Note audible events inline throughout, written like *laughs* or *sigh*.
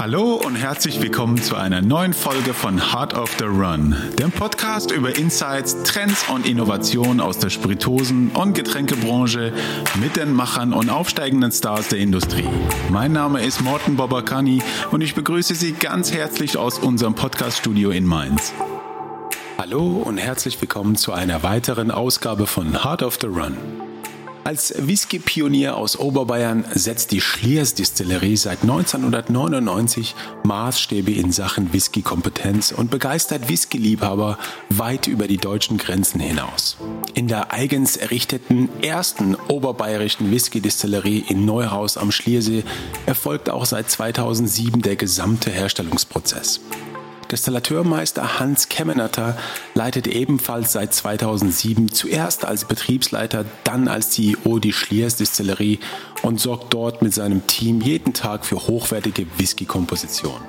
Hallo und herzlich willkommen zu einer neuen Folge von Heart of the Run, dem Podcast über Insights, Trends und Innovationen aus der Spiritosen- und Getränkebranche mit den Machern und aufsteigenden Stars der Industrie. Mein Name ist Morten Bobakani und ich begrüße Sie ganz herzlich aus unserem Podcaststudio in Mainz. Hallo und herzlich willkommen zu einer weiteren Ausgabe von Heart of the Run. Als Whisky-Pionier aus Oberbayern setzt die Schliers Distillerie seit 1999 Maßstäbe in Sachen Whisky-Kompetenz und begeistert Whisky-Liebhaber weit über die deutschen Grenzen hinaus. In der eigens errichteten ersten oberbayerischen Whisky-Distillerie in Neuhaus am Schliersee erfolgt auch seit 2007 der gesamte Herstellungsprozess. Destillateurmeister Hans Kemmenatter leitet ebenfalls seit 2007 zuerst als Betriebsleiter, dann als CEO die Schliers Distillerie und sorgt dort mit seinem Team jeden Tag für hochwertige Whisky-Komposition.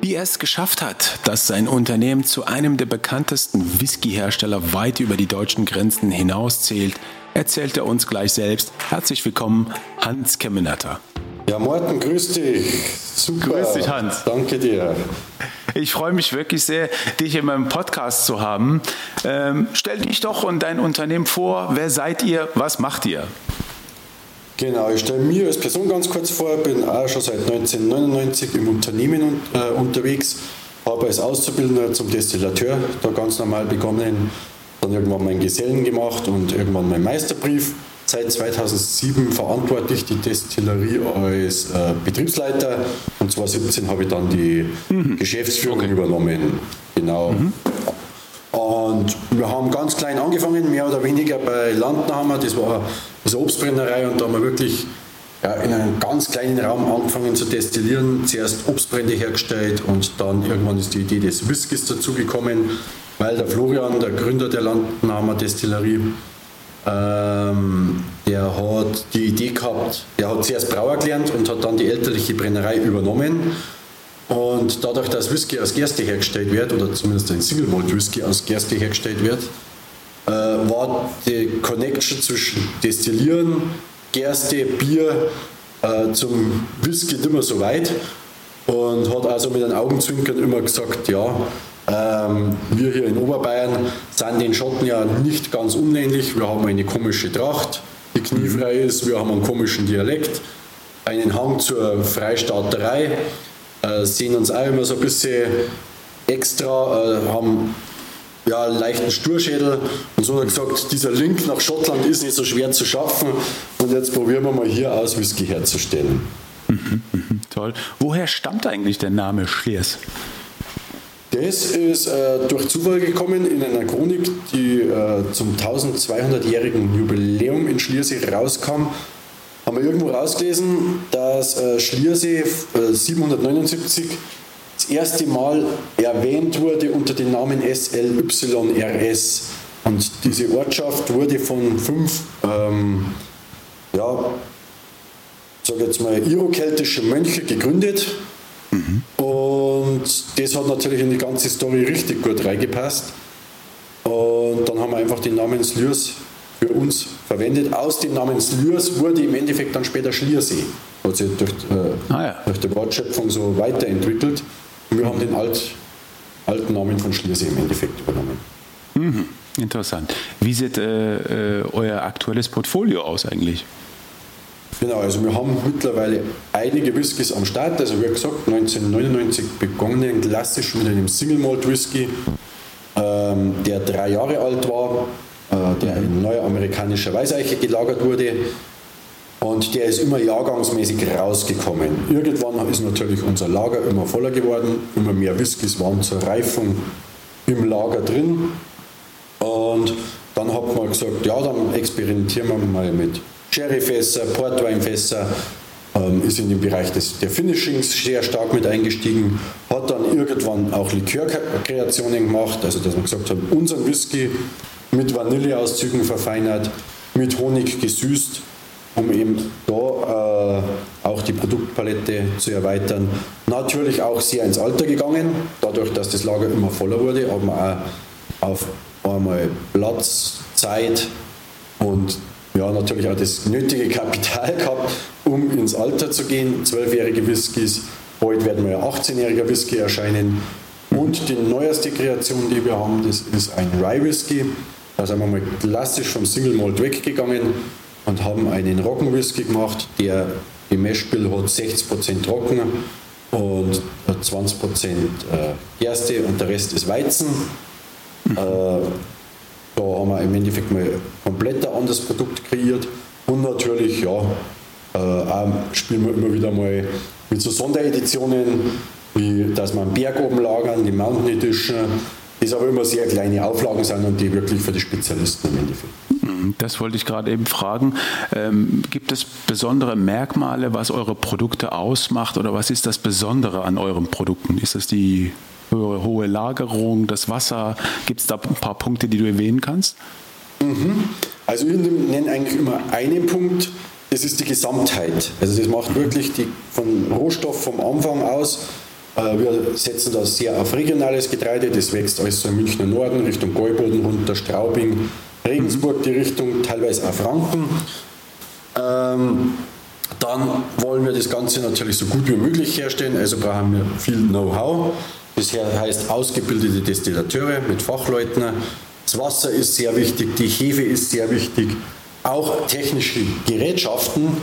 Wie er es geschafft hat, dass sein Unternehmen zu einem der bekanntesten Whisky-Hersteller weit über die deutschen Grenzen hinaus zählt, erzählt er uns gleich selbst. Herzlich willkommen, Hans Kemmenatter. Ja, Morten, grüß dich. Super. Grüß dich, Hans. Danke dir. Ich freue mich wirklich sehr, dich in meinem Podcast zu haben. Ähm, stell dich doch und dein Unternehmen vor. Wer seid ihr? Was macht ihr? Genau, ich stelle mir als Person ganz kurz vor. Bin auch schon seit 1999 im Unternehmen äh, unterwegs. Habe als Auszubildender zum Destillateur da ganz normal begonnen. Dann irgendwann meinen Gesellen gemacht und irgendwann meinen Meisterbrief seit 2007 verantwortlich die Destillerie als äh, Betriebsleiter und 2017 habe ich dann die mhm. Geschäftsführung okay. übernommen. Genau. Mhm. Und wir haben ganz klein angefangen, mehr oder weniger bei Landnahme. Das war eine Obstbrennerei und da haben wir wirklich ja, in einem ganz kleinen Raum angefangen zu destillieren. Zuerst Obstbrände hergestellt und dann irgendwann ist die Idee des Whiskys dazugekommen, weil der Florian, der Gründer der Landnahmer Destillerie, ähm, der hat die Idee gehabt, der hat zuerst Brauer gelernt und hat dann die elterliche Brennerei übernommen. Und dadurch, dass Whisky aus Gerste hergestellt wird, oder zumindest ein Single Malt Whisky aus Gerste hergestellt wird, äh, war die Connection zwischen Destillieren, Gerste, Bier äh, zum Whisky mehr so weit. Und hat also mit einem Augenzwinkern immer gesagt, ja, ähm, wir hier in Oberbayern sind den Schotten ja nicht ganz unähnlich. Wir haben eine komische Tracht, die kniefrei ist. Wir haben einen komischen Dialekt, einen Hang zur Freistaaterei, äh, sehen uns auch immer so ein bisschen extra, äh, haben ja, einen leichten Sturschädel. Und so hat er gesagt, dieser Link nach Schottland ist nicht so schwer zu schaffen. Und jetzt probieren wir mal hier aus, Whisky herzustellen. Mhm, mhm, toll. Woher stammt eigentlich der Name Schliers? Das ist äh, durch Zufall gekommen in einer Chronik, die äh, zum 1200-jährigen Jubiläum in Schliersee rauskam. Haben wir irgendwo rausgelesen, dass äh, Schliersee 779 äh, das erste Mal erwähnt wurde unter dem Namen SLYRS. Und diese Ortschaft wurde von fünf, ähm, ja, sag jetzt mal, irokeltische Mönche gegründet. Mhm. Und das hat natürlich in die ganze Story richtig gut reingepasst. Und dann haben wir einfach den Namen Slürs für uns verwendet. Aus dem Namen Slürs wurde im Endeffekt dann später Schliersee. Hat sich durch, äh, ah, ja. durch die Wortschöpfung so weiterentwickelt. Und wir haben den alt, alten Namen von Schliersee im Endeffekt übernommen. Mhm. Interessant. Wie sieht äh, äh, euer aktuelles Portfolio aus eigentlich? Genau, also wir haben mittlerweile einige Whiskys am Start. Also wie gesagt, 1999 begonnen, klassisch mit einem Single Malt Whisky, ähm, der drei Jahre alt war, äh, der in neuer amerikanischer Weißeiche gelagert wurde. Und der ist immer jahrgangsmäßig rausgekommen. Irgendwann ist natürlich unser Lager immer voller geworden, immer mehr Whiskys waren zur Reifung im Lager drin. Und dann hat man gesagt, ja, dann experimentieren wir mal mit Sherryfässer, Portweinfässer, ähm, ist in den Bereich des, der Finishings sehr stark mit eingestiegen, hat dann irgendwann auch Likörkreationen gemacht, also dass man gesagt hat, unseren Whisky mit Vanilleauszügen verfeinert, mit Honig gesüßt, um eben da äh, auch die Produktpalette zu erweitern. Natürlich auch sehr ins Alter gegangen, dadurch, dass das Lager immer voller wurde, haben wir auch auf einmal Platz, Zeit und ja, natürlich auch das nötige Kapital gehabt, um in ins Alter zu gehen. Zwölfjährige Whiskys, bald werden wir ja 18-jähriger Whisky erscheinen. Und die neueste Kreation, die wir haben, das ist ein Rye Whisky. Da sind wir mal klassisch vom Single Malt weggegangen und haben einen Roggen Whisky gemacht, der im Meshbill hat 60% Trocken und 20% Gerste und der Rest ist Weizen. Mhm. Äh, da haben wir im Endeffekt mal komplett ein anderes Produkt kreiert. Und natürlich, ja, äh, spielen wir immer wieder mal mit so Sondereditionen, wie dass wir einen Berg oben lagern, die Mountain Edition, das aber immer sehr kleine Auflagen sind und die wirklich für die Spezialisten im Endeffekt. Mhm, das wollte ich gerade eben fragen. Ähm, gibt es besondere Merkmale, was eure Produkte ausmacht oder was ist das Besondere an euren Produkten? Ist das die höhere, hohe Lagerung, das Wasser? Gibt es da ein paar Punkte, die du erwähnen kannst? Mhm. Also wir nennen eigentlich immer einen Punkt, das ist die Gesamtheit. Also das macht wirklich die, von Rohstoff vom Anfang aus. Äh, wir setzen da sehr auf regionales Getreide, das wächst alles so im Münchner Norden, Richtung Gäuboden runter, Straubing, Regensburg die Richtung, teilweise auch Franken. Ähm, dann wollen wir das Ganze natürlich so gut wie möglich herstellen, also brauchen wir viel Know-how. Das heißt ausgebildete Destillateure mit Fachleuten. Das Wasser ist sehr wichtig, die Hefe ist sehr wichtig, auch technische Gerätschaften.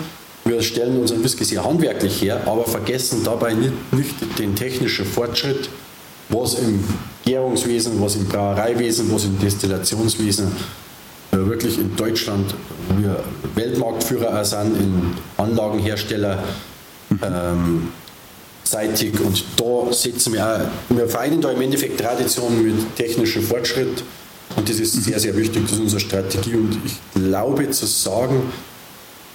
Wir stellen unseren Whisky sehr handwerklich her, aber vergessen dabei nicht, nicht den technischen Fortschritt, was im Gärungswesen, was im Brauereiwesen, was im Destillationswesen äh, wirklich in Deutschland wir Weltmarktführer sind, in Anlagenhersteller. Ähm, seitig und da setzen wir auch, wir vereinen da im Endeffekt Tradition mit technischem Fortschritt und das ist sehr, sehr wichtig, das ist unsere Strategie und ich glaube zu sagen,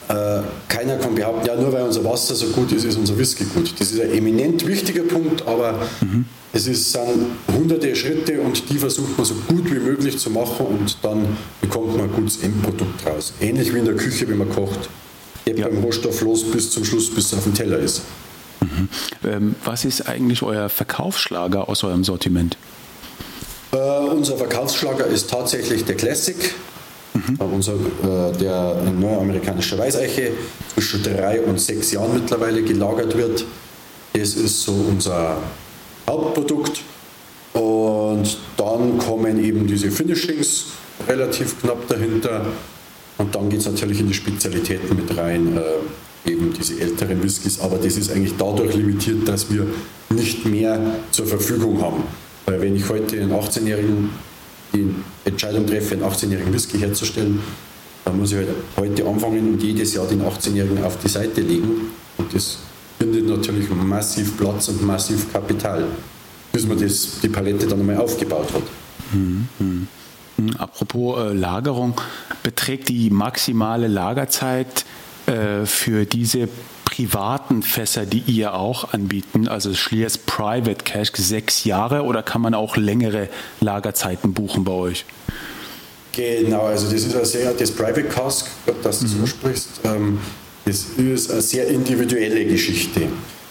äh, keiner kann behaupten, ja, nur weil unser Wasser so gut ist, ist unser Whisky gut. Das ist ein eminent wichtiger Punkt, aber mhm. es ist, sind hunderte Schritte und die versucht man so gut wie möglich zu machen und dann bekommt man ein gutes Endprodukt raus. Ähnlich wie in der Küche, wenn man kocht. Geht ja. beim Rohstoff los bis zum Schluss, bis es auf dem Teller ist. Mhm. Ähm, was ist eigentlich euer Verkaufsschlager aus eurem Sortiment? Äh, unser Verkaufsschlager ist tatsächlich der Classic. Mhm. Unser, äh, der in neuamerikanischer Weißeiche zwischen drei und sechs Jahren mittlerweile gelagert wird. Das ist so unser Hauptprodukt. Und dann kommen eben diese Finishings relativ knapp dahinter. Und dann geht es natürlich in die Spezialitäten mit rein, äh, eben diese älteren Whiskys. Aber das ist eigentlich dadurch limitiert, dass wir nicht mehr zur Verfügung haben. Weil wenn ich heute einen 18-Jährigen die Entscheidung treffe, einen 18-jährigen Whisky herzustellen, dann muss ich halt heute anfangen und jedes Jahr den 18-Jährigen auf die Seite legen. Und das bindet natürlich massiv Platz und massiv Kapital, bis man das, die Palette dann einmal aufgebaut hat. Mhm. mhm. Apropos äh, Lagerung, beträgt die maximale Lagerzeit äh, für diese privaten Fässer, die ihr auch anbieten, also Schliers Private Cash, sechs Jahre oder kann man auch längere Lagerzeiten buchen bei euch? Genau, also das ist ein sehr, das Private Cask, das du mhm. so sprichst, ähm, das ist eine sehr individuelle Geschichte.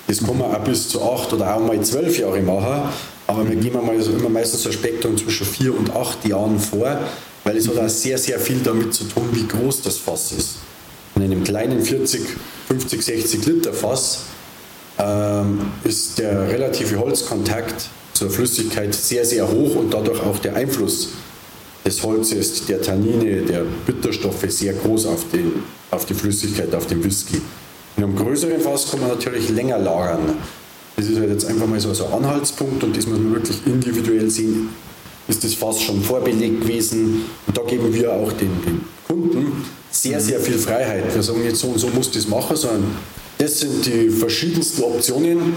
Das kann man auch bis zu acht oder auch mal zwölf Jahre machen, aber wir gehen mal also immer meistens ein Spektrum zwischen vier und acht Jahren vor, weil es hat auch sehr, sehr viel damit zu tun, wie groß das Fass ist. In einem kleinen 40, 50, 60 Liter Fass ähm, ist der relative Holzkontakt zur Flüssigkeit sehr, sehr hoch und dadurch auch der Einfluss des Holzes, der Tannine, der Bitterstoffe sehr groß auf, den, auf die Flüssigkeit, auf den Whisky. In einem größeren Fass kann man natürlich länger lagern. Das ist halt jetzt einfach mal so ein Anhaltspunkt und das muss man wirklich individuell sehen. Ist das Fass schon vorbelegt gewesen? Und da geben wir auch den, den Kunden sehr, sehr viel Freiheit. Wir sagen nicht so und so muss das machen, sondern das sind die verschiedensten Optionen.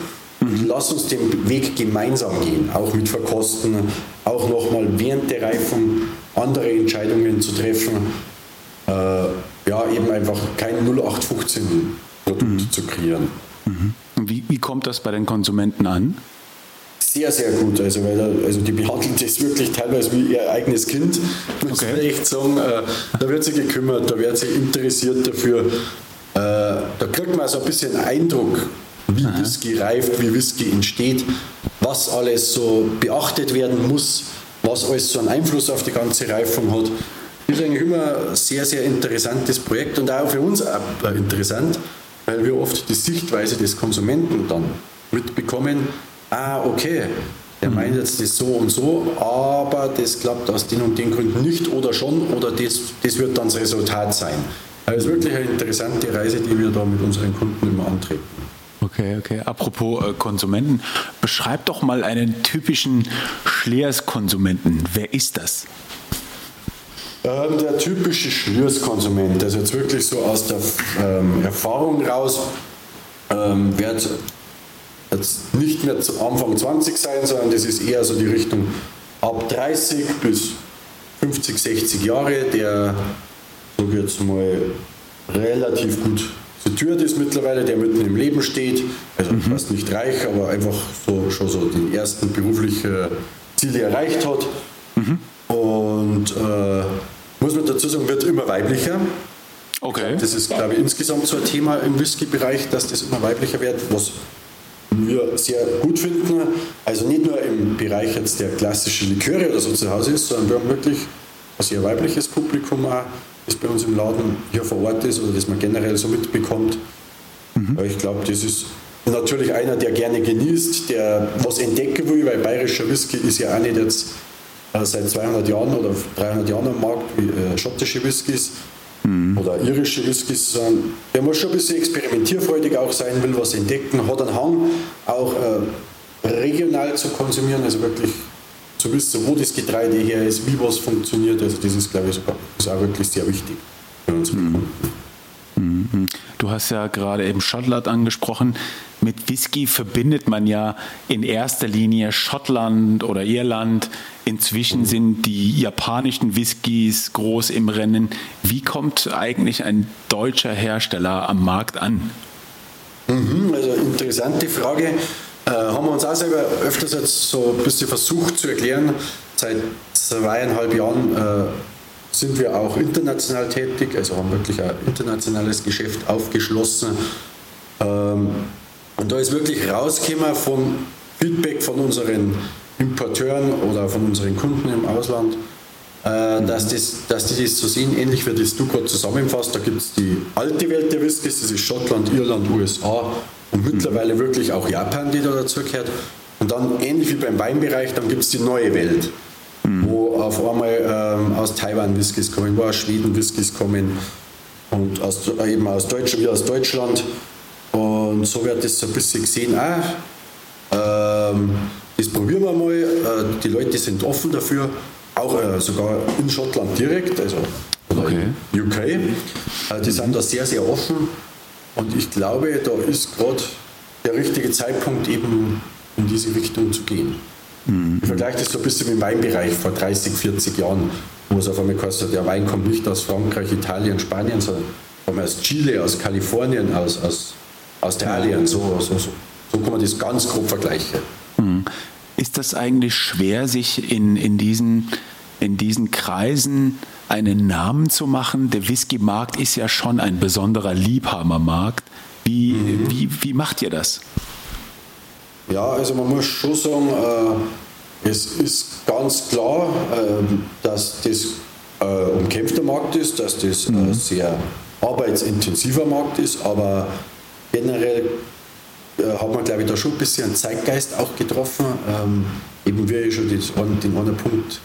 Lass uns den Weg gemeinsam gehen, auch mit Verkosten, auch nochmal während der Reifung andere Entscheidungen zu treffen. Äh, ja, eben einfach kein 0815-Produkt mhm. zu kreieren. Mhm. Wie, wie kommt das bei den Konsumenten an? Sehr, sehr gut. Also, weil, also die behandeln das wirklich teilweise wie ihr eigenes Kind, muss okay. man echt sagen. Äh, da wird sich gekümmert, da wird sich interessiert dafür. Äh, da kriegt man so ein bisschen Eindruck, wie Aha. Whisky reift, wie Whisky entsteht, was alles so beachtet werden muss, was alles so einen Einfluss auf die ganze Reifung hat. Das ist eigentlich immer ein sehr, sehr interessantes Projekt und auch für uns interessant, weil wir oft die Sichtweise des Konsumenten dann mitbekommen, ah, okay, der meint jetzt das so und so, aber das klappt aus den und den Gründen nicht oder schon oder das, das wird dann das Resultat sein. Also wirklich eine interessante Reise, die wir da mit unseren Kunden immer antreten. Okay, okay. Apropos äh, Konsumenten, beschreib doch mal einen typischen Schleers-Konsumenten. Wer ist das? Ähm, der typische Schlierskonsument, also jetzt wirklich so aus der ähm, Erfahrung raus, ähm, wird jetzt nicht mehr zu Anfang 20 sein, sondern das ist eher so die Richtung ab 30 bis 50, 60 Jahre, der, so jetzt mal, relativ gut situiert ist mittlerweile, der mitten im Leben steht, also mhm. fast nicht reich, aber einfach so, schon so die ersten beruflichen Ziele erreicht hat. Mhm. Und äh, muss man dazu sagen, wird immer weiblicher. Okay. Das ist, glaube ich, insgesamt so ein Thema im Whisky-Bereich, dass das immer weiblicher wird, was wir sehr gut finden. Also nicht nur im Bereich jetzt der klassischen Liköre oder so zu Hause ist, sondern wir haben wirklich ein sehr weibliches Publikum auch, das bei uns im Laden hier vor Ort ist oder das man generell so mitbekommt. Mhm. Ich glaube, das ist natürlich einer, der gerne genießt, der was entdecken will, weil bayerischer Whisky ist ja auch nicht jetzt äh, seit 200 Jahren oder 300 Jahren am Markt wie äh, schottische Whiskys mhm. oder irische Whiskys. Der muss schon ein bisschen experimentierfreudig auch sein, will was entdecken, hat einen Hang, auch äh, regional zu konsumieren, also wirklich zu wissen, wo das Getreide her ist, wie was funktioniert. Also das ist, glaube ich, sogar, ist auch wirklich sehr wichtig für unsere mhm. Mhm. Du hast ja gerade eben Schottland angesprochen. Mit Whisky verbindet man ja in erster Linie Schottland oder Irland. Inzwischen sind die japanischen Whiskys groß im Rennen. Wie kommt eigentlich ein deutscher Hersteller am Markt an? Mhm, also interessante Frage. Äh, haben wir uns auch selber öfters jetzt so ein bisschen versucht zu erklären. Seit zweieinhalb Jahren äh, sind wir auch international tätig, also haben wirklich ein internationales Geschäft aufgeschlossen. Ähm, und da ist wirklich rausgekommen vom Feedback von unseren Importeuren oder von unseren Kunden im Ausland, äh, dass, das, dass die das so sehen, ähnlich wie das du gerade zusammenfasst. Da gibt es die alte Welt der Whiskys, das ist Schottland, Irland, USA und mittlerweile wirklich auch Japan, die da dazugehört. Und dann ähnlich wie beim Weinbereich, dann gibt es die neue Welt mhm. wo auf einmal ähm, aus Taiwan Whiskys kommen, wo aus Schweden Whiskys kommen und aus, eben aus Deutschland, wie aus Deutschland. Und so wird das so ein bisschen gesehen, ah, ähm, das probieren wir mal. Äh, die Leute sind offen dafür, auch äh, sogar in Schottland direkt, also okay. UK. Äh, die sind da sehr, sehr offen. Und ich glaube, da ist gerade der richtige Zeitpunkt, eben in diese Richtung zu gehen. Mhm. Ich vergleiche das so ein bisschen mit dem Weinbereich vor 30, 40 Jahren, wo es auf einmal kostet, der Wein kommt nicht aus Frankreich, Italien, Spanien, sondern aus Chile, aus Kalifornien, aus, aus Australien. So, so, so, so kann man das ganz grob vergleichen. Mhm. Ist das eigentlich schwer, sich in, in, diesen, in diesen Kreisen einen Namen zu machen? Der Whisky-Markt ist ja schon ein besonderer Liebhabermarkt. Wie, mhm. wie, wie macht ihr das? Ja, also man muss schon sagen, äh, es ist ganz klar, äh, dass das äh, umkämpfter Markt ist, dass das mhm. ein sehr arbeitsintensiver Markt ist, aber generell äh, hat man, glaube ich, da schon ein bisschen einen Zeitgeist auch getroffen. Ähm, eben wie ich schon den, anderen Punkt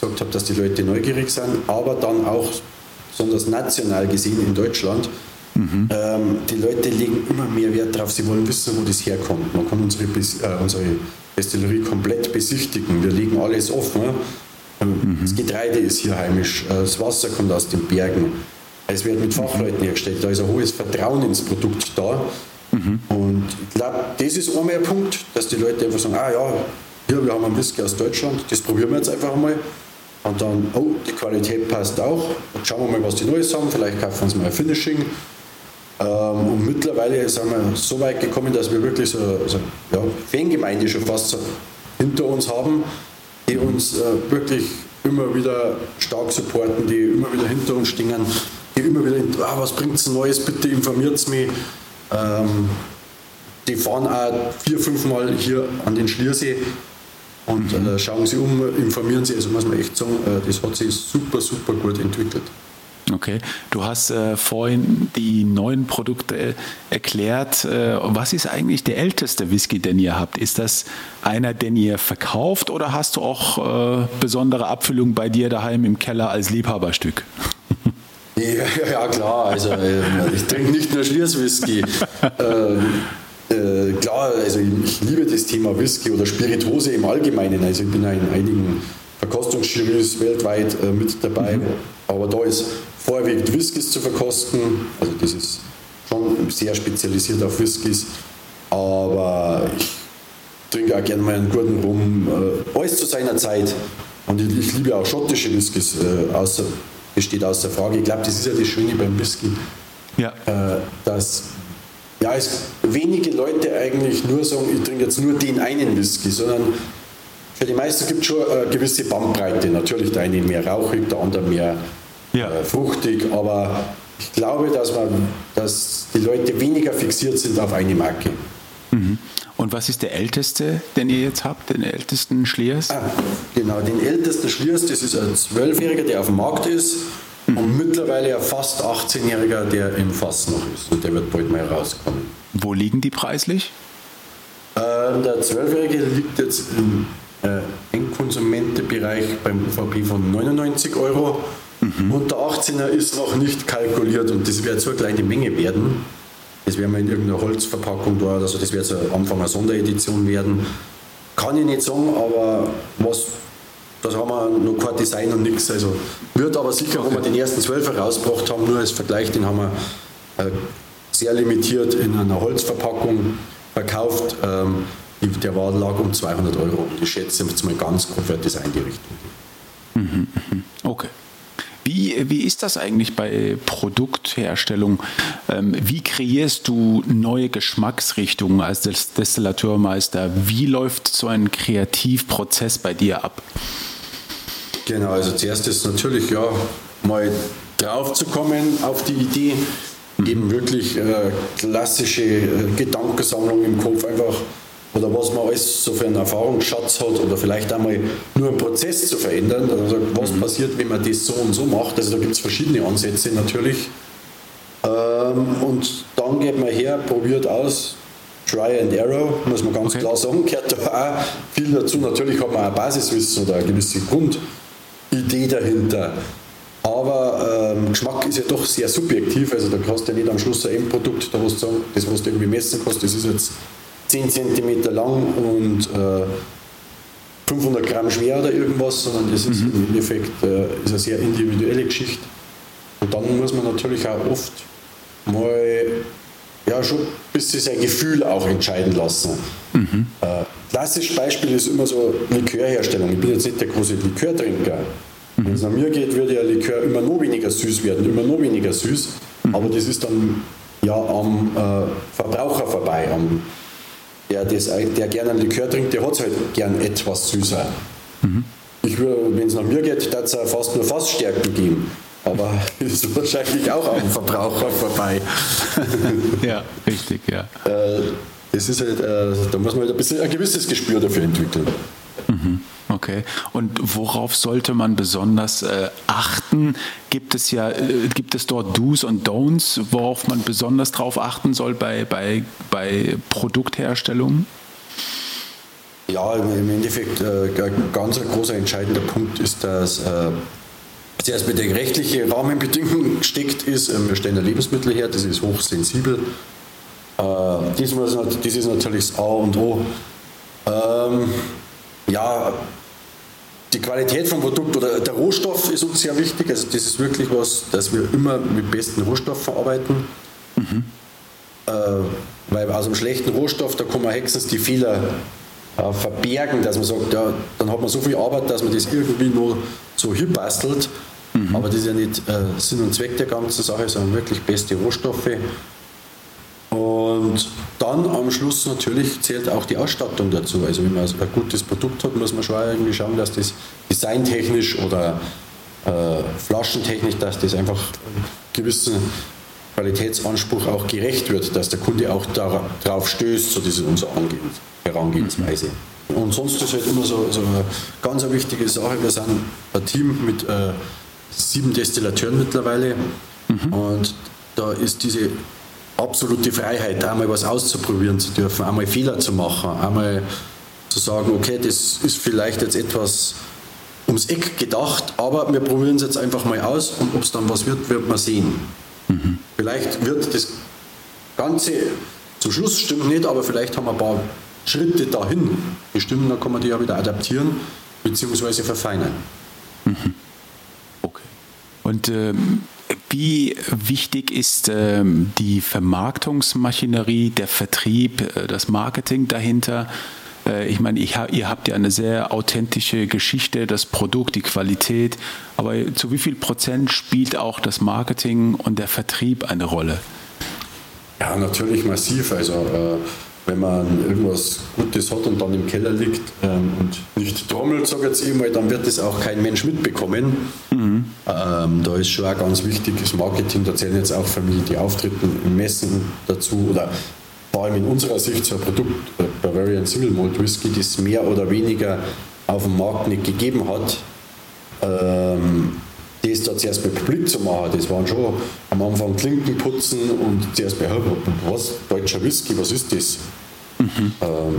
gesagt habe, dass die Leute neugierig sind, aber dann auch besonders national gesehen in Deutschland Mhm. Ähm, die Leute legen immer mehr Wert darauf, sie wollen wissen, wo das herkommt. Man kann unsere, äh, unsere Destillerie komplett besichtigen. Wir legen alles offen. Mhm. Das Getreide ist hier heimisch, äh, das Wasser kommt aus den Bergen. Es wird mit Fachleuten hergestellt, da ist ein hohes Vertrauen ins Produkt da. Mhm. Und ich glaube, das ist einmal ein Punkt, dass die Leute einfach sagen, ah ja, hier, wir haben einen Whisky aus Deutschland, das probieren wir jetzt einfach mal. Und dann, oh, die Qualität passt auch. Jetzt schauen wir mal, was die Neues haben. Vielleicht kaufen wir uns mal ein Finishing. Ähm, und mittlerweile sind wir so weit gekommen, dass wir wirklich so, so ja, Fangemeinde schon fast so hinter uns haben, die uns äh, wirklich immer wieder stark supporten, die immer wieder hinter uns stehen, immer wieder, ah, was bringt es Neues, bitte informiert mich. Ähm, die fahren auch vier, fünf Mal hier an den Schliersee und mhm. äh, schauen sie um, informieren sie. Also muss man echt sagen, äh, das hat sich super, super gut entwickelt. Okay, du hast äh, vorhin die neuen Produkte äh, erklärt. Äh, was ist eigentlich der älteste Whisky, den ihr habt? Ist das einer, den ihr verkauft oder hast du auch äh, besondere Abfüllung bei dir daheim im Keller als Liebhaberstück? Ja, ja klar, also ähm, ich trinke nicht nur Schlierswhisky. ähm, äh, klar, also ich liebe das Thema Whisky oder Spiritose im Allgemeinen. Also ich bin in einigen Verkostungsjurys weltweit äh, mit dabei, mhm. aber da ist vorwiegend Whiskys zu verkosten. Also das ist schon sehr spezialisiert auf Whiskys. Aber ich trinke auch gerne mal einen guten Rum. Äh, alles zu seiner Zeit. Und ich, ich liebe auch schottische Whiskys. Äh, außer, das steht außer Frage. Ich glaube, das ist ja das Schöne beim Whisky. Ja. Äh, dass ja, es wenige Leute eigentlich nur sagen, ich trinke jetzt nur den einen Whisky, sondern für die meisten gibt es schon eine gewisse Bandbreite. Natürlich der eine mehr rauchig, der andere mehr ja. äh, fruchtig, aber ich glaube, dass, man, dass die Leute weniger fixiert sind auf eine Marke. Mhm. Und was ist der älteste, den ihr jetzt habt, den ältesten Schliers? Ah, genau, den ältesten Schliers, das ist ein Zwölfjähriger, der auf dem Markt ist. Mhm. Und mittlerweile ein fast 18-Jähriger, der im Fass noch ist. Und der wird bald mal rauskommen. Wo liegen die preislich? Äh, der Zwölfjährige liegt jetzt im äh, Endkonsumentenbereich beim UVP von 99 Euro. Mhm. Und der 18er ist noch nicht kalkuliert und das wird so eine kleine Menge werden. Das werden wir in irgendeiner Holzverpackung da, also das wird so am Anfang eine Sonderedition werden. Kann ich nicht sagen, aber was, das haben wir noch kein Design und nichts. Also wird aber sicher, okay. wenn wir den ersten 12er rausgebracht haben, nur als Vergleich, den haben wir äh, sehr limitiert in einer Holzverpackung verkauft. Ähm, der war lag um 200 Euro. Und ich schätze jetzt mal ganz grob wird das in die Richtung. Mhm, mhm. Okay. Wie, wie ist das eigentlich bei Produktherstellung? Ähm, wie kreierst du neue Geschmacksrichtungen als Destillateurmeister? Wie läuft so ein Kreativprozess bei dir ab? Genau, also zuerst ist natürlich ja mal drauf zu kommen auf die Idee, mhm. eben wirklich äh, klassische äh, Gedankensammlung im Kopf einfach oder was man alles so für einen Erfahrungsschatz hat oder vielleicht einmal nur einen Prozess zu verändern. Also was mhm. passiert, wenn man das so und so macht. Also da gibt es verschiedene Ansätze natürlich. Ähm, und dann geht man her, probiert aus, Try and Error, muss man ganz okay. klar sagen, gehört da auch viel dazu. Natürlich hat man ein Basiswissen oder eine gewisse Grundidee dahinter. Aber ähm, Geschmack ist ja doch sehr subjektiv, also da kannst du ja nicht am Schluss ein Endprodukt, da was sagen, das was du irgendwie messen kannst, das ist jetzt 10 cm lang und äh, 500 Gramm schwer oder irgendwas, sondern das ist mhm. im Endeffekt äh, ist eine sehr individuelle Geschichte. Und dann muss man natürlich auch oft mal ja, schon ein bisschen sein Gefühl auch entscheiden lassen. Mhm. Äh, klassisches Beispiel ist immer so Likörherstellung. Ich bin jetzt nicht der große Likörtrinker. Mhm. Wenn es nach mir geht, würde ja Likör immer noch weniger süß werden, immer noch weniger süß. Mhm. Aber das ist dann ja am äh, Verbraucher vorbei, am der, das, der gerne einen Likör trinkt, der hat es halt gern etwas süßer. Mhm. wenn es nach mir geht, darf es fast nur Fassstärken geben. Aber *laughs* ist wahrscheinlich auch am Verbraucher vorbei. *laughs* ja, richtig, ja. Äh, das ist halt, äh, da muss man halt ein bisschen ein gewisses Gespür dafür entwickeln. Okay. Und worauf sollte man besonders äh, achten? Gibt es ja, äh, gibt es dort Do's und Don'ts, worauf man besonders darauf achten soll bei, bei, bei Produktherstellung? Ja, im Endeffekt äh, ein ganz großer entscheidender Punkt ist, dass äh, zuerst mit der rechtlichen Rahmenbedingung steckt ist, äh, wir stellen ein Lebensmittel her, das ist hochsensibel. Äh, dies, muss, das ist natürlich das A und O. Ähm, ja, die Qualität vom Produkt oder der Rohstoff ist uns sehr wichtig. Also das ist wirklich was, dass wir immer mit besten Rohstoffen arbeiten. Mhm. Äh, weil aus einem schlechten Rohstoff, da kann man höchstens die Fehler äh, verbergen, dass man sagt, ja, dann hat man so viel Arbeit, dass man das irgendwie nur so hinbastelt. Mhm. Aber das ist ja nicht äh, Sinn und Zweck der ganzen Sache, sondern wirklich beste Rohstoffe. Und dann am Schluss natürlich zählt auch die Ausstattung dazu. Also wenn man ein gutes Produkt hat, muss man schon irgendwie schauen, dass das designtechnisch oder äh, flaschentechnisch, dass das einfach gewissen Qualitätsanspruch auch gerecht wird, dass der Kunde auch darauf stößt, so diese unsere Herangehensweise. Und sonst ist halt immer so, so eine ganz wichtige Sache, wir sind ein Team mit äh, sieben Destillateuren mittlerweile. Mhm. Und da ist diese absolute Freiheit, einmal was auszuprobieren zu dürfen, einmal Fehler zu machen, einmal zu sagen, okay, das ist vielleicht jetzt etwas ums Eck gedacht, aber wir probieren es jetzt einfach mal aus und ob es dann was wird, wird man sehen. Mhm. Vielleicht wird das Ganze zum Schluss stimmt nicht, aber vielleicht haben wir ein paar Schritte dahin bestimmt, dann kann man die ja wieder adaptieren bzw. verfeinern. Mhm. Okay. Und ähm, wie wichtig ist ähm, die Vermarktungsmaschinerie, der Vertrieb, äh, das Marketing dahinter? Äh, ich meine, ich, ihr habt ja eine sehr authentische Geschichte, das Produkt, die Qualität, aber zu wie viel Prozent spielt auch das Marketing und der Vertrieb eine Rolle? Ja, natürlich massiv. Also äh, wenn man irgendwas Gutes hat und dann im Keller liegt ähm, und nicht trommelt, sage ich jetzt immer, dann wird das auch kein Mensch mitbekommen. Mhm. Ähm, da ist schon auch ganz wichtig das Marketing, da zählen jetzt auch für mich die Auftritte im Messen dazu oder vor allem in unserer Sicht so ein Produkt, äh, Bavarian Single Malt Whisky, das mehr oder weniger auf dem Markt nicht gegeben hat. Ähm, das da zuerst mit Publik zu machen, das waren schon am Anfang Klinken putzen und zuerst bei, was, deutscher Whisky, was ist das? Mhm. Ähm,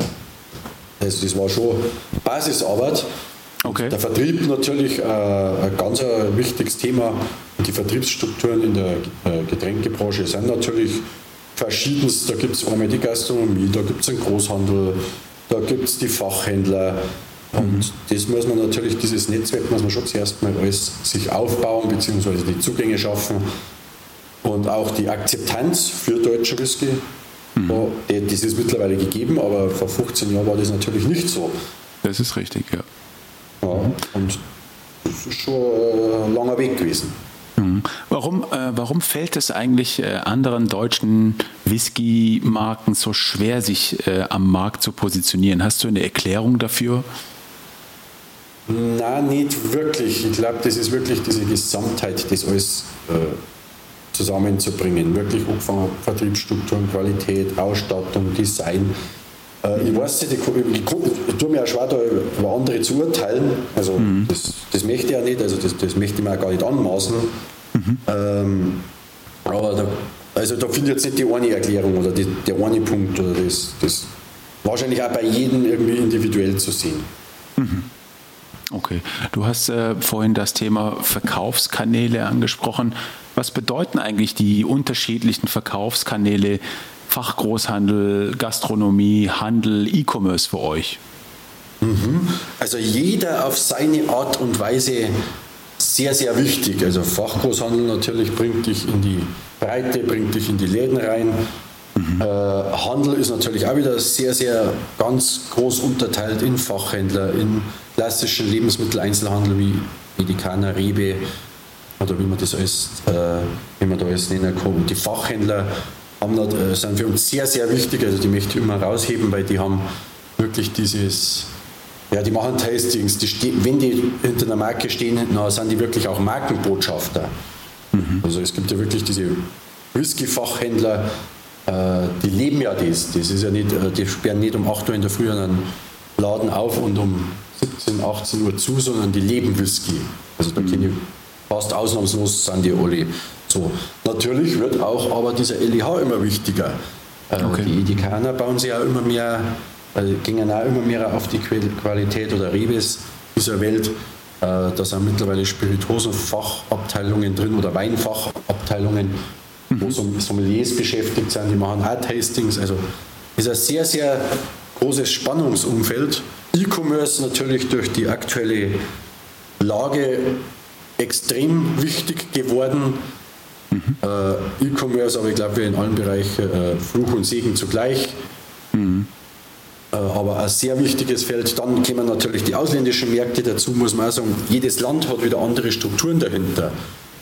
das, das war schon Basisarbeit. Okay. Der Vertrieb natürlich äh, ein ganz ein wichtiges Thema. Die Vertriebsstrukturen in der äh, Getränkebranche sind natürlich verschiedenst. Da gibt es einmal die Gastronomie, da gibt es den Großhandel, da gibt es die Fachhändler, und das muss man natürlich, dieses Netzwerk muss man schon zuerst mal alles sich aufbauen, beziehungsweise die Zugänge schaffen und auch die Akzeptanz für deutsche Whisky. Mhm. Ja, das ist mittlerweile gegeben, aber vor 15 Jahren war das natürlich nicht so. Das ist richtig, ja. ja und das ist schon ein langer Weg gewesen. Mhm. Warum, äh, warum fällt es eigentlich äh, anderen deutschen Whisky-Marken so schwer, sich äh, am Markt zu positionieren? Hast du eine Erklärung dafür? Nein, nicht wirklich. Ich glaube, das ist wirklich diese Gesamtheit, das alles äh, zusammenzubringen. Wirklich angefangen Vertriebsstrukturen, Qualität, Ausstattung, Design. Äh, ich weiß nicht, ich, ich, ich, tue mir auch schwer, da über andere zu urteilen. Also mhm. das, das möchte ich ja nicht, also das, das möchte ich mir auch gar nicht anmaßen. Mhm. Ähm, aber da, also da finde ich jetzt nicht die eine Erklärung oder die, der eine Punkt oder das, das wahrscheinlich auch bei jedem irgendwie individuell zu sehen. Mhm. Okay, du hast äh, vorhin das Thema Verkaufskanäle angesprochen. Was bedeuten eigentlich die unterschiedlichen Verkaufskanäle Fachgroßhandel, Gastronomie, Handel, E-Commerce für euch? Mhm. Also jeder auf seine Art und Weise sehr, sehr wichtig. Also Fachgroßhandel natürlich bringt dich in die Breite, bringt dich in die Läden rein. Mhm. Äh, Handel ist natürlich auch wieder sehr, sehr ganz groß unterteilt in Fachhändler, in klassischen Lebensmitteleinzelhandel wie Medikaner, Rewe oder wie man das alles, äh, wie man da alles nennen kann. Und die Fachhändler haben, äh, sind für uns sehr, sehr wichtig, also die möchte ich immer rausheben, weil die haben wirklich dieses, ja, die machen Tastings, die wenn die hinter einer Marke stehen, na, sind die wirklich auch Markenbotschafter. Mhm. Also es gibt ja wirklich diese Whisky-Fachhändler, äh, die leben ja das. Das ist ja nicht, äh, die sperren nicht um 8 Uhr in der Früh einen Laden auf und um 17, 18 Uhr zu, sondern die leben Whisky. Also da kenne ich fast ausnahmslos sind die alle so. Natürlich wird auch aber dieser LEH immer wichtiger. Äh, okay. Die Edikaner bauen sich ja immer mehr, also gingen auch immer mehr auf die Qualität oder Rebes dieser Welt. Da sind mittlerweile Spirituosenfachabteilungen drin oder Weinfachabteilungen wo Sommeliers beschäftigt sind, die machen auch Tastings. Also ist ein sehr, sehr großes Spannungsumfeld. E-Commerce natürlich durch die aktuelle Lage extrem wichtig geworden. Mhm. Äh, E-Commerce, aber ich glaube, wir in allen Bereichen äh, Fluch und Segen zugleich. Mhm. Äh, aber ein sehr wichtiges Feld. Dann kommen natürlich die ausländischen Märkte dazu, muss man auch sagen. Jedes Land hat wieder andere Strukturen dahinter.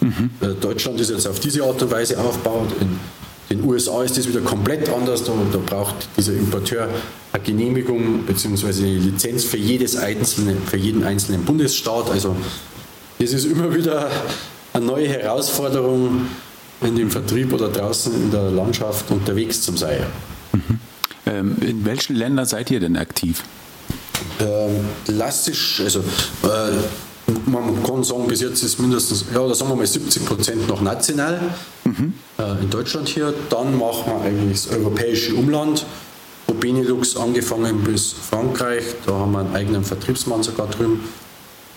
Mhm. Deutschland ist jetzt auf diese Art und Weise aufgebaut. In den USA ist das wieder komplett anders. Da, da braucht dieser Importeur eine Genehmigung bzw. eine Lizenz für, jedes einzelne, für jeden einzelnen Bundesstaat. Also das ist immer wieder eine neue Herausforderung in dem Vertrieb oder draußen in der Landschaft unterwegs zu sein. Mhm. Ähm, in welchen Ländern seid ihr denn aktiv? Ähm, klassisch, also äh, man kann sagen, bis jetzt ist mindestens, ja, da sagen wir mal 70 Prozent noch national mhm. äh, in Deutschland hier. Dann machen wir eigentlich das europäische Umland, wo Benelux angefangen bis Frankreich, da haben wir einen eigenen Vertriebsmann sogar drüben.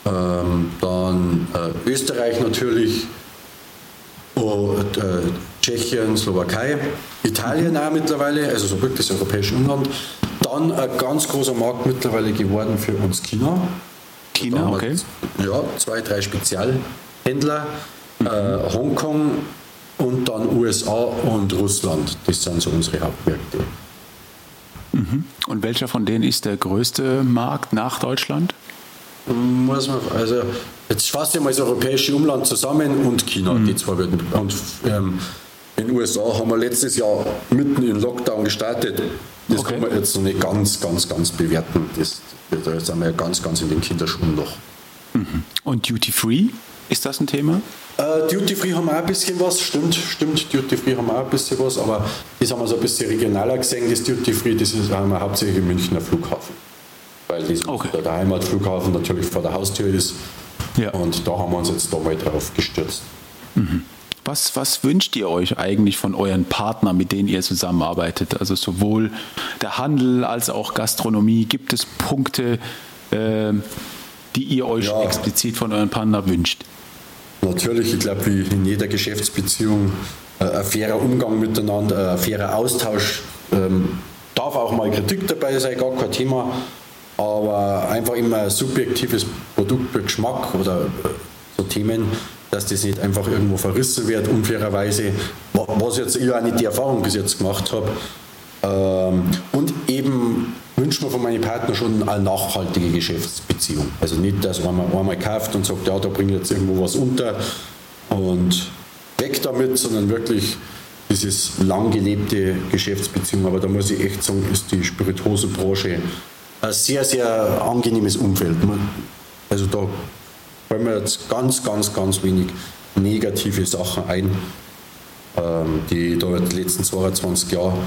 Ähm, dann äh, Österreich natürlich, und, äh, Tschechien, Slowakei, Italien auch mittlerweile, also so wirklich das europäische Umland. Dann ein ganz großer Markt mittlerweile geworden für uns China. China, okay. Ja, zwei, drei Spezialhändler. Mhm. Äh, Hongkong und dann USA und Russland. Das sind so unsere Hauptmärkte. Mhm. Und welcher von denen ist der größte Markt nach Deutschland? Muss man, also jetzt fasse ich mal das europäische Umland zusammen und China, mhm. die zwei werden. Und ähm, in den USA haben wir letztes Jahr mitten im Lockdown gestartet. Das okay. kann man jetzt noch nicht ganz, ganz, ganz bewerten. Das, da sind wir ja ganz, ganz in den Kinderschuhen noch. Mhm. Und Duty Free, ist das ein Thema? Uh, Duty Free haben wir auch ein bisschen was, stimmt, stimmt, Duty Free haben wir auch ein bisschen was, aber das haben wir so ein bisschen regionaler gesehen, das Duty Free, das ist, haben wir hauptsächlich im Münchner Flughafen. Weil das okay. der Heimatflughafen natürlich vor der Haustür ist. Ja. Und da haben wir uns jetzt da mal drauf gestürzt. Mhm. Was, was wünscht ihr euch eigentlich von euren Partnern, mit denen ihr zusammenarbeitet? Also sowohl der Handel als auch Gastronomie. Gibt es Punkte, äh, die ihr euch ja. explizit von euren Partnern wünscht? Natürlich, ich glaube, wie in jeder Geschäftsbeziehung, äh, ein fairer Umgang miteinander, ein fairer Austausch. Ähm, darf auch mal Kritik dabei sein, gar kein Thema. Aber einfach immer ein subjektives Produktgeschmack oder äh, so Themen, dass das nicht einfach irgendwo verrissen wird, unfairerweise, was jetzt ich auch nicht die Erfahrung bis jetzt gemacht habe. Ähm, und eben wünscht man von meinen Partnern schon eine nachhaltige Geschäftsbeziehung. Also nicht, dass man einmal kauft und sagt, ja, da bringe ich jetzt irgendwo was unter und weg damit, sondern wirklich dieses lang gelebte Geschäftsbeziehung. Aber da muss ich echt sagen, ist die Spirituosenbranche ein sehr, sehr angenehmes Umfeld. Also da fallen mir jetzt ganz, ganz, ganz wenig negative Sachen ein, ähm, die da die letzten 22 Jahre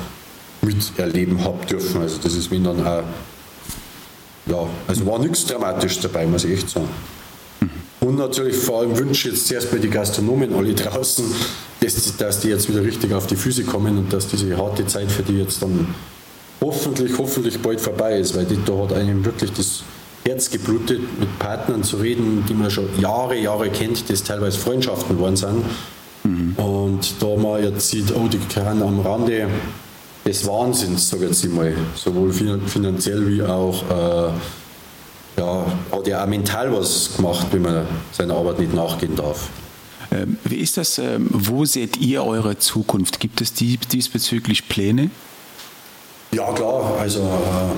miterleben habe dürfen. Also das ist mir dann auch, ja, also war nichts Dramatisches dabei, muss ich echt sagen. Und natürlich vor allem wünsche ich jetzt zuerst bei die Gastronomen alle draußen, dass, dass die jetzt wieder richtig auf die Füße kommen und dass diese harte Zeit für die jetzt dann hoffentlich, hoffentlich bald vorbei ist, weil die, da hat einem wirklich das Herz geblutet, mit Partnern zu reden, die man schon Jahre, Jahre kennt, das teilweise Freundschaften geworden sind. Mhm. Und da man jetzt sieht, oh, die können am Rande des Wahnsinns, sage ich jetzt mal, sowohl finanziell wie auch, äh, ja, hat ja auch mental was gemacht, wenn man seiner Arbeit nicht nachgehen darf. Ähm, wie ist das? Ähm, wo seht ihr eure Zukunft? Gibt es diesbezüglich Pläne? Ja, klar. Also, äh,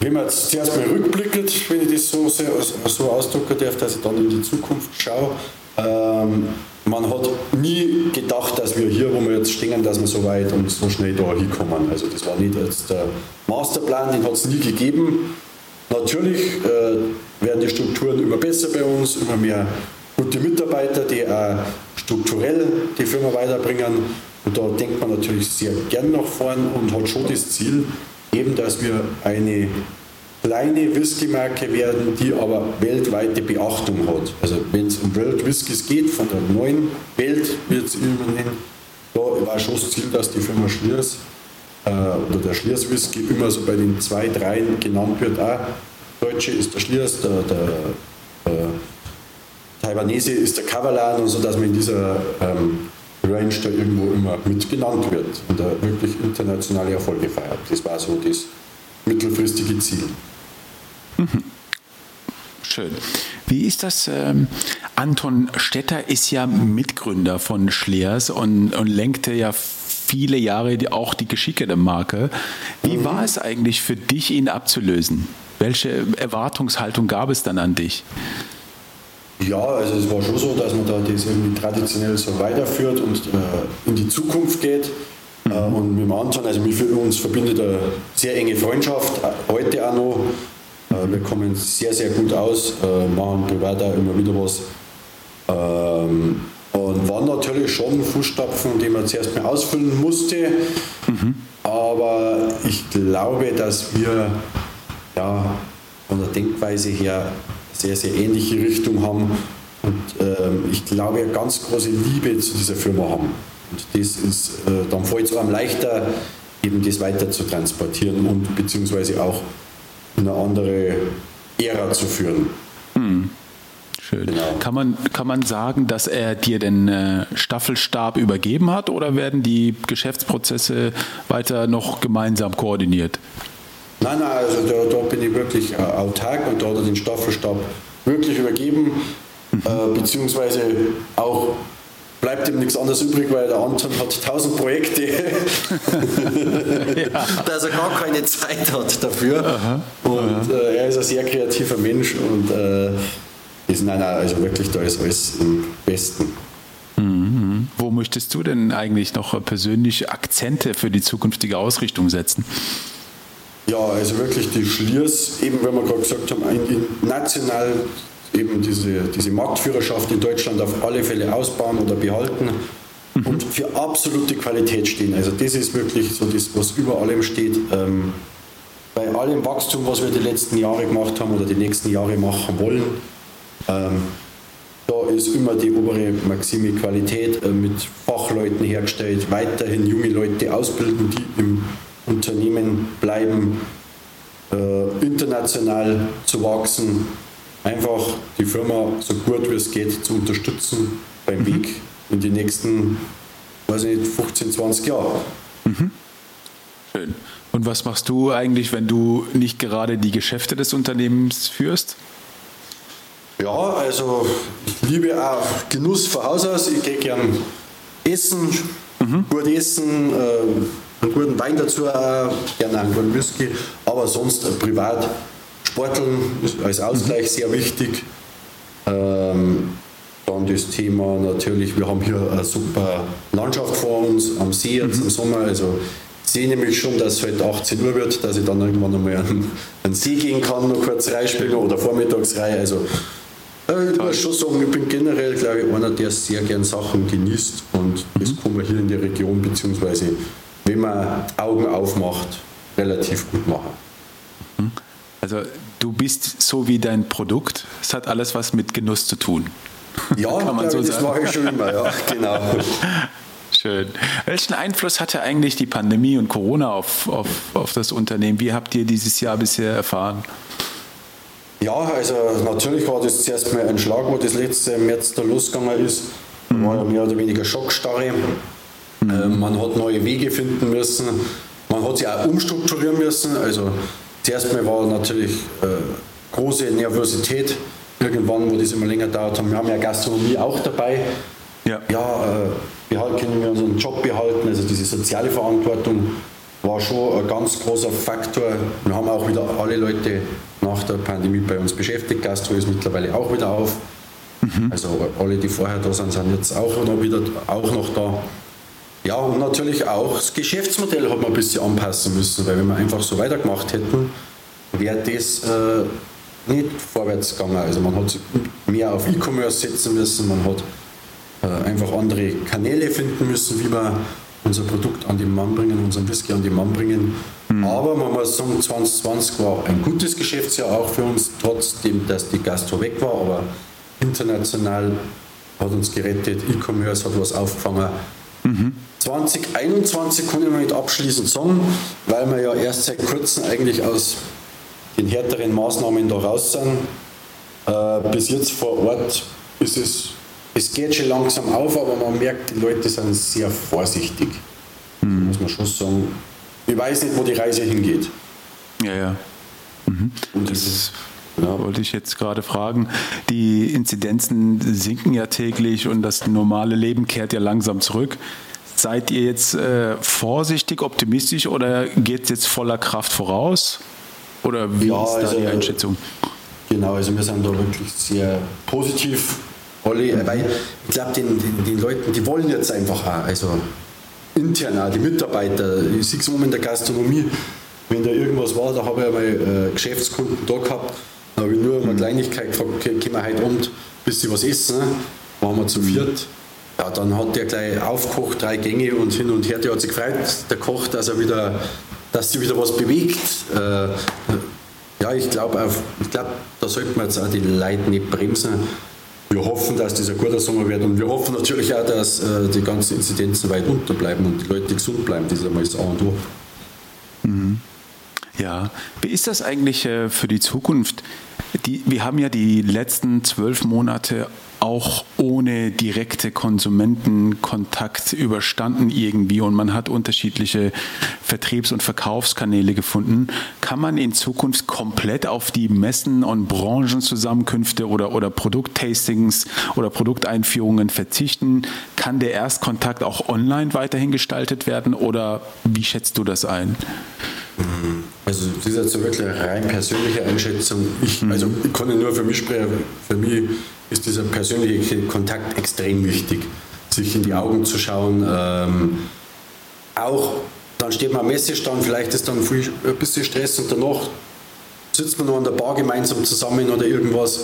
wenn man jetzt zuerst mal rückblickend, wenn ich das so, so ausdrücken darf, dass ich dann in die Zukunft schaue, ähm, man hat nie gedacht, dass wir hier, wo wir jetzt stehen, dass wir so weit und so schnell da hinkommen. Also das war nicht jetzt der Masterplan, den hat es nie gegeben. Natürlich äh, werden die Strukturen immer besser bei uns, immer mehr gute Mitarbeiter, die auch strukturell die Firma weiterbringen. Und da denkt man natürlich sehr gern nach vorn und hat schon das Ziel, eben, dass wir eine kleine Whisky-Marke werden, die aber weltweite Beachtung hat. Also wenn es um World Whiskys geht, von der neuen Welt wird es immer nennen, da war schon das Ziel, dass die Firma Schliers äh, oder der Schliers Whisky immer so bei den zwei, dreien genannt wird. Auch Deutsche ist der Schliers, der, der, der Taiwanese ist der Kavalan und so, dass man in dieser ähm, Range da irgendwo immer mit genannt wird und da wirklich internationale Erfolge feiert. Das war so das mittelfristige Ziel. Mhm. *laughs* Schön. Wie ist das? Ähm, Anton Stetter ist ja Mitgründer von Schleers und, und lenkte ja viele Jahre auch die Geschicke der Marke. Wie mhm. war es eigentlich für dich, ihn abzulösen? Welche Erwartungshaltung gab es dann an dich? Ja, also es war schon so, dass man da das irgendwie traditionell so weiterführt und äh, in die Zukunft geht. Äh, und mit dem Anton, also mit uns verbindet eine sehr enge Freundschaft, äh, heute auch noch. Äh, wir kommen sehr, sehr gut aus, äh, machen privat auch immer wieder was. Ähm, und waren natürlich schon Fußstapfen, die man zuerst mal ausfüllen musste. Mhm. Aber ich glaube, dass wir ja, von der Denkweise her sehr, sehr ähnliche Richtung haben und ähm, ich glaube, eine ganz große Liebe zu dieser Firma haben. Und das ist, äh, dann fällt es einem leichter, eben das weiter zu transportieren und beziehungsweise auch eine andere Ära zu führen. Hm. Schön. Genau. Kann, man, kann man sagen, dass er dir den äh, Staffelstab übergeben hat oder werden die Geschäftsprozesse weiter noch gemeinsam koordiniert? Nein, nein, also da, da bin ich wirklich äh, autark und da hat er den Staffelstab wirklich übergeben, mhm. äh, beziehungsweise auch bleibt ihm nichts anderes übrig, weil der Anton hat tausend Projekte, *laughs* ja. dass er gar keine Zeit hat dafür. Aha. Und äh, er ist ein sehr kreativer Mensch und äh, ist, nein, nein, also wirklich, da ist alles im Besten. Mhm. Wo möchtest du denn eigentlich noch persönlich Akzente für die zukünftige Ausrichtung setzen? Ja, also wirklich die Schliers, eben wenn wir gerade gesagt haben, national eben diese, diese Marktführerschaft in Deutschland auf alle Fälle ausbauen oder behalten mhm. und für absolute Qualität stehen. Also das ist wirklich so das, was über allem steht. Ähm, bei allem Wachstum, was wir die letzten Jahre gemacht haben oder die nächsten Jahre machen wollen, ähm, da ist immer die obere Maxime Qualität äh, mit Fachleuten hergestellt, weiterhin junge Leute ausbilden, die im Unternehmen bleiben, äh, international zu wachsen einfach die Firma so gut wie es geht zu unterstützen beim mhm. Weg in die nächsten, weiß ich nicht, 15, 20 Jahre. Mhm. Schön. Und was machst du eigentlich, wenn du nicht gerade die Geschäfte des Unternehmens führst? Ja, also ich liebe auch Genuss von Haus aus. Ich gehe gern essen, mhm. gut essen, äh, einen guten Wein dazu, auch, gerne einen guten Whisky, aber sonst äh, privat Sporteln als Ausgleich mhm. sehr wichtig. Ähm, dann das Thema natürlich, wir haben hier eine super Landschaft vor uns am See jetzt mhm. im Sommer. Also ich sehe nämlich schon, dass es heute 18 Uhr wird, dass ich dann irgendwann einmal an den See gehen kann, noch kurz reinspielen oder Vormittagsreihe. Also äh, ich muss schon sagen, ich bin generell, glaube ich, einer, der sehr gern Sachen genießt und mhm. das kann man hier in der Region, beziehungsweise wenn man Augen aufmacht, relativ gut machen. Also du bist so wie dein Produkt. Es hat alles was mit Genuss zu tun. Ja, *laughs* Kann man so das mache ich schon immer, ja, genau. *laughs* Schön. Welchen Einfluss hatte eigentlich die Pandemie und Corona auf, auf, auf das Unternehmen? Wie habt ihr dieses Jahr bisher erfahren? Ja, also natürlich war das zuerst mal ein Schlag, wo das letzte im März da losgegangen ist. Mhm. War ja mehr oder weniger Schockstarre. Mhm. Äh, man hat neue Wege finden müssen. Man hat sich auch umstrukturieren müssen. Also Zuerst mal war natürlich äh, große Nervosität irgendwann, wo das immer länger dauert haben. Wir haben ja Gastronomie auch dabei. Ja, ja äh, behalten, können wir unseren Job behalten. Also diese soziale Verantwortung war schon ein ganz großer Faktor. Wir haben auch wieder alle Leute nach der Pandemie bei uns beschäftigt. Gastro ist mittlerweile auch wieder auf. Mhm. Also alle, die vorher da sind, sind jetzt auch noch wieder auch noch da. Ja, und natürlich auch das Geschäftsmodell hat man ein bisschen anpassen müssen, weil wenn wir einfach so weitergemacht hätten, wäre das äh, nicht vorwärts gegangen. Also man hat mehr auf E-Commerce setzen müssen, man hat äh, einfach andere Kanäle finden müssen, wie wir unser Produkt an den Mann bringen, unseren Whisky an den Mann bringen. Mhm. Aber man muss sagen, 2020 war ein gutes Geschäftsjahr auch für uns, trotzdem, dass die Gastro weg war, aber international hat uns gerettet, E-Commerce hat was aufgefangen. Mhm. 2021 kann ich noch nicht abschließend sagen, weil wir ja erst seit kurzem eigentlich aus den härteren Maßnahmen da raus sind. Äh, bis jetzt vor Ort ist es, es geht schon langsam auf, aber man merkt, die Leute sind sehr vorsichtig. Mhm. Muss man schon sagen. Ich weiß nicht, wo die Reise hingeht. Ja, ja. Mhm. Und das ist ja. Wollte ich jetzt gerade fragen. Die Inzidenzen sinken ja täglich und das normale Leben kehrt ja langsam zurück. Seid ihr jetzt äh, vorsichtig, optimistisch oder geht es jetzt voller Kraft voraus? Oder wie ja, ist da also, die Einschätzung? Genau, also wir sind da wirklich sehr positiv. Alle, mhm. weil ich glaube, den, den, den, Leuten, die wollen jetzt einfach auch, also intern auch, die Mitarbeiter, ich sehe es in der Gastronomie, wenn da irgendwas war, da habe ich einmal äh, Geschäftskunden da gehabt, da habe ich nur mhm. Kleinigkeit gefragt, können wir heute Abend bis sie was essen? Waren wir zu viert. Ja, dann hat der gleich aufgekocht, drei Gänge und hin und her. Der hat sich gefreut, der Koch, dass er wieder, dass sich wieder was bewegt. Äh, ja, ich glaube, glaub, da sollten wir jetzt auch die Leute nicht bremsen. Wir hoffen, dass das ein guter Sommer wird und wir hoffen natürlich auch, dass äh, die ganzen Inzidenzen weit unterbleiben und die Leute gesund bleiben. Das ist einmal das A und O. Mhm. Ja, wie ist das eigentlich äh, für die Zukunft? Die, wir haben ja die letzten zwölf Monate auch ohne direkte Konsumentenkontakt überstanden irgendwie und man hat unterschiedliche Vertriebs- und Verkaufskanäle gefunden. Kann man in Zukunft komplett auf die Messen und Branchenzusammenkünfte oder, oder Produkttastings oder Produkteinführungen verzichten? Kann der Erstkontakt auch online weiterhin gestaltet werden oder wie schätzt du das ein? Also das ist jetzt so wirklich eine rein persönliche Einschätzung. Ich, mhm. also ich kann nur für mich sprechen. Für mich ist dieser persönliche Kontakt extrem wichtig, sich in die Augen zu schauen. Ähm, auch dann steht man am Messestand, vielleicht ist dann viel, ein bisschen Stress und danach sitzt man noch an der Bar gemeinsam zusammen oder irgendwas.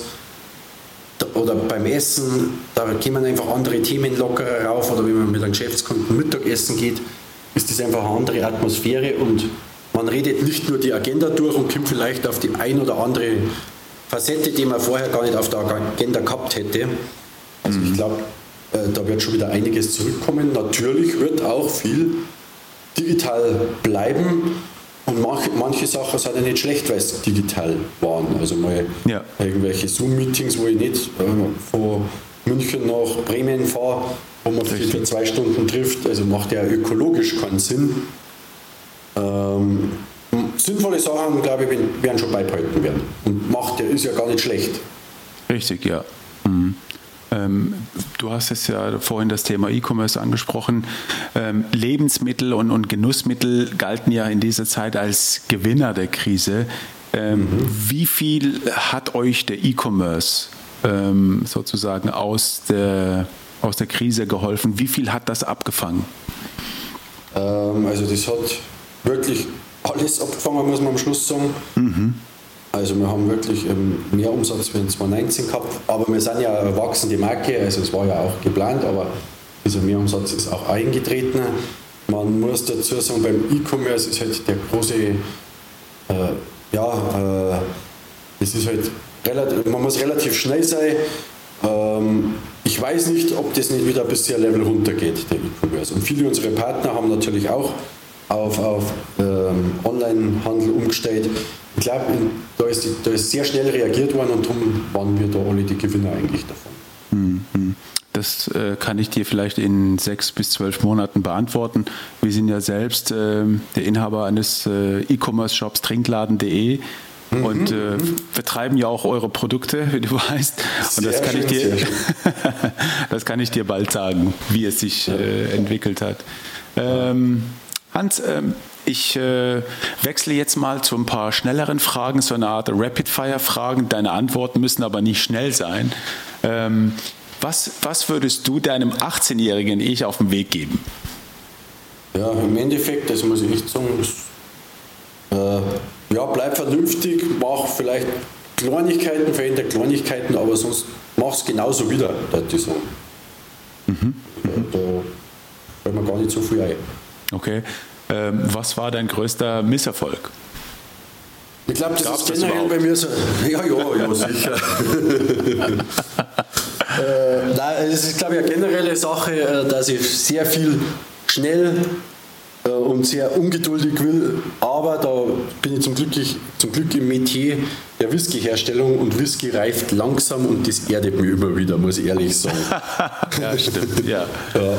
Oder beim Essen, da kommen einfach andere Themen lockerer rauf oder wenn man mit einem Geschäftskunden Mittagessen geht, ist das einfach eine andere Atmosphäre und man redet nicht nur die Agenda durch und kommt vielleicht auf die ein oder andere Facette, die man vorher gar nicht auf der Agenda gehabt hätte. Also mhm. ich glaube, äh, da wird schon wieder einiges zurückkommen. Natürlich wird auch viel digital bleiben. Und manche, manche Sachen sind ja nicht schlecht, weil es digital waren. Also mal ja. irgendwelche Zoom-Meetings, wo ich nicht äh, von München nach Bremen fahre, wo man sich für zwei Stunden trifft. Also macht ja ökologisch keinen Sinn. Ähm, sinnvolle Sachen, glaube ich, werden schon beibehalten werden. Und macht ja, ist ja gar nicht schlecht. Richtig, ja. Mhm. Ähm, du hast es ja vorhin das Thema E-Commerce angesprochen. Ähm, Lebensmittel und, und, Genussmittel galten ja in dieser Zeit als Gewinner der Krise. Ähm, mhm. Wie viel hat euch der E-Commerce ähm, sozusagen aus der, aus der Krise geholfen? Wie viel hat das abgefangen? Ähm, also das hat wirklich alles abgefangen, muss man am Schluss sagen. Mhm. Also wir haben wirklich mehr Umsatz wie in 2019 gehabt, aber wir sind ja eine wachsende Marke, also es war ja auch geplant, aber dieser Mehrumsatz ist auch eingetreten. Man muss dazu sagen, beim E-Commerce ist halt der große, äh, ja, äh, es ist halt relativ, man muss relativ schnell sein. Ähm, ich weiß nicht, ob das nicht wieder bis sehr Level runtergeht, der E-Commerce. Und viele unserer Partner haben natürlich auch auf, auf ähm, Online-Handel umgestellt. Ich glaube, da ist, da ist sehr schnell reagiert worden und darum waren wir da alle die Gewinner eigentlich davon. Mhm. Das äh, kann ich dir vielleicht in sechs bis zwölf Monaten beantworten. Wir sind ja selbst äh, der Inhaber eines äh, E-Commerce-Shops trinkladen.de mhm, und äh, mhm. vertreiben ja auch eure Produkte, wie du weißt. Und das kann, schön, ich dir, *laughs* das kann ich dir bald sagen, wie es sich. Äh, entwickelt hat. Ähm, Hans, ähm, ich äh, wechsle jetzt mal zu ein paar schnelleren Fragen, so eine Art Rapid-Fire-Fragen. Deine Antworten müssen aber nicht schnell sein. Ähm, was, was würdest du deinem 18-jährigen Ich auf den Weg geben? Ja, im Endeffekt, das muss ich echt sagen, äh, ja, bleib vernünftig, mach vielleicht Kleinigkeiten, verändere Kleinigkeiten, aber sonst mach es genauso wieder, würde ich sagen. Mhm. Da, da fällt mir gar nicht so viel ein. Okay. Ähm, was war dein größter Misserfolg? Ich glaube, das Gab's ist generell bei mir so. *laughs* Ja, ja, ja, *laughs* sicher. äh, nein, es ist, glaube ich, eine generelle Sache, äh, dass ich sehr viel schnell äh, und sehr ungeduldig will. Aber da bin ich zum Glück, zum Glück im Metier der Whisky-Herstellung und Whisky reift langsam und das erdet mich immer wieder, muss ich ehrlich sagen. *laughs* ja, stimmt. Ja. ja.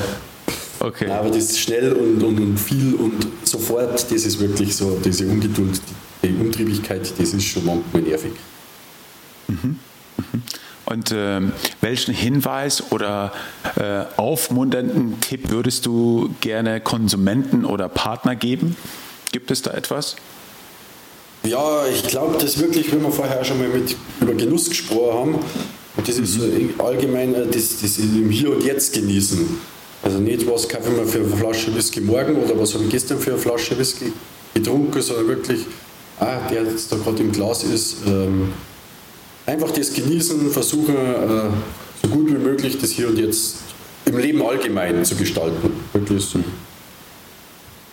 Okay. Aber das ist schnell und, und, viel und sofort, das ist wirklich so, diese Ungeduld, die Umtriebigkeit, das ist schon manchmal nervig. Mhm. Mhm. Und äh, welchen Hinweis oder äh, aufmunternden Tipp würdest du gerne Konsumenten oder Partner geben? Gibt es da etwas? Ja, ich glaube, dass wirklich, wenn wir vorher schon mal mit, über Genuss gesprochen haben, und das ist mhm. allgemein äh, das, das im Hier und Jetzt genießen. Also nicht, was kaufe ich mir für eine Flasche Whisky morgen oder was habe ich gestern für eine Flasche Whisky getrunken, sondern wirklich, ah, der jetzt da gerade im Glas ist, ähm, einfach das genießen, versuchen, äh, so gut wie möglich das hier und jetzt im Leben allgemein zu gestalten. Wirklich ist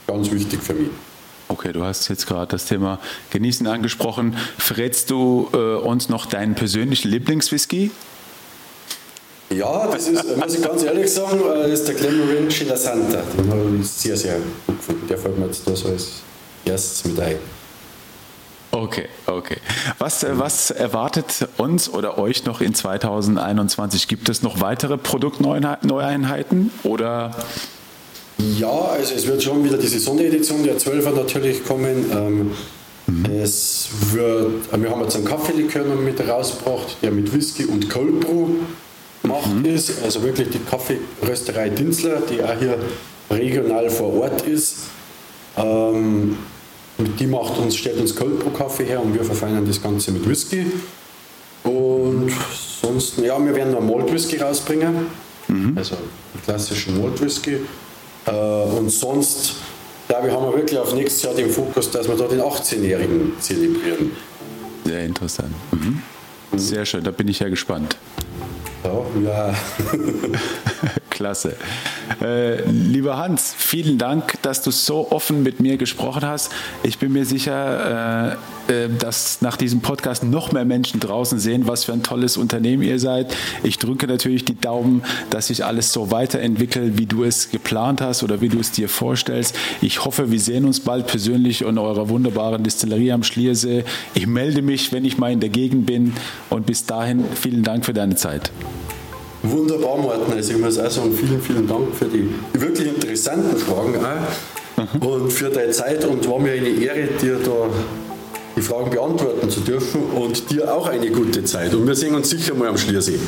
ganz wichtig für mich. Okay, du hast jetzt gerade das Thema Genießen angesprochen. Verrätst du äh, uns noch deinen persönlichen Lieblingswhisky? Ja, das ist, muss ich ganz ehrlich sagen, äh, ist der Glenmorangie La Santa. Den habe ich sehr, sehr gut gefunden. Der fällt mir jetzt da so als erstes mit ein. Okay, okay. Was, äh, was erwartet uns oder euch noch in 2021? Gibt es noch weitere Produktneueinheiten oder? Ja, also es wird schon wieder diese Sonderedition der 12er natürlich kommen. Ähm, mhm. es wird, äh, wir haben jetzt einen Kaffeelikör mit rausgebracht, der mit Whisky und Cold Brew gemacht mhm. ist. Also wirklich die Kaffeerösterei Dinzler, die auch hier regional vor Ort ist. Ähm, die macht uns, stellt uns Cold Brew Kaffee her und wir verfeinern das Ganze mit Whisky. Und sonst, ja, wir werden noch Malt Whisky rausbringen. Mhm. Also klassischen Malt Whisky. Äh, und sonst, glaube ich, haben wir wirklich auf nächstes Jahr den Fokus, dass wir da den 18-Jährigen zelebrieren. Sehr interessant. Mhm. Sehr schön, da bin ich ja gespannt. Ja, ja. *laughs* Klasse. Äh, lieber Hans, vielen Dank, dass du so offen mit mir gesprochen hast. Ich bin mir sicher, äh, äh, dass nach diesem Podcast noch mehr Menschen draußen sehen, was für ein tolles Unternehmen ihr seid. Ich drücke natürlich die Daumen, dass sich alles so weiterentwickelt, wie du es geplant hast oder wie du es dir vorstellst. Ich hoffe, wir sehen uns bald persönlich in eurer wunderbaren Distillerie am Schliersee. Ich melde mich, wenn ich mal in der Gegend bin. Und bis dahin, vielen Dank für deine Zeit. Wunderbar, Martin. Also ich muss auch sagen, vielen, vielen Dank für die wirklich interessanten Fragen auch. Mhm. und für deine Zeit und war mir eine Ehre, dir da die Fragen beantworten zu dürfen und dir auch eine gute Zeit. Und wir sehen uns sicher mal am Schliersee.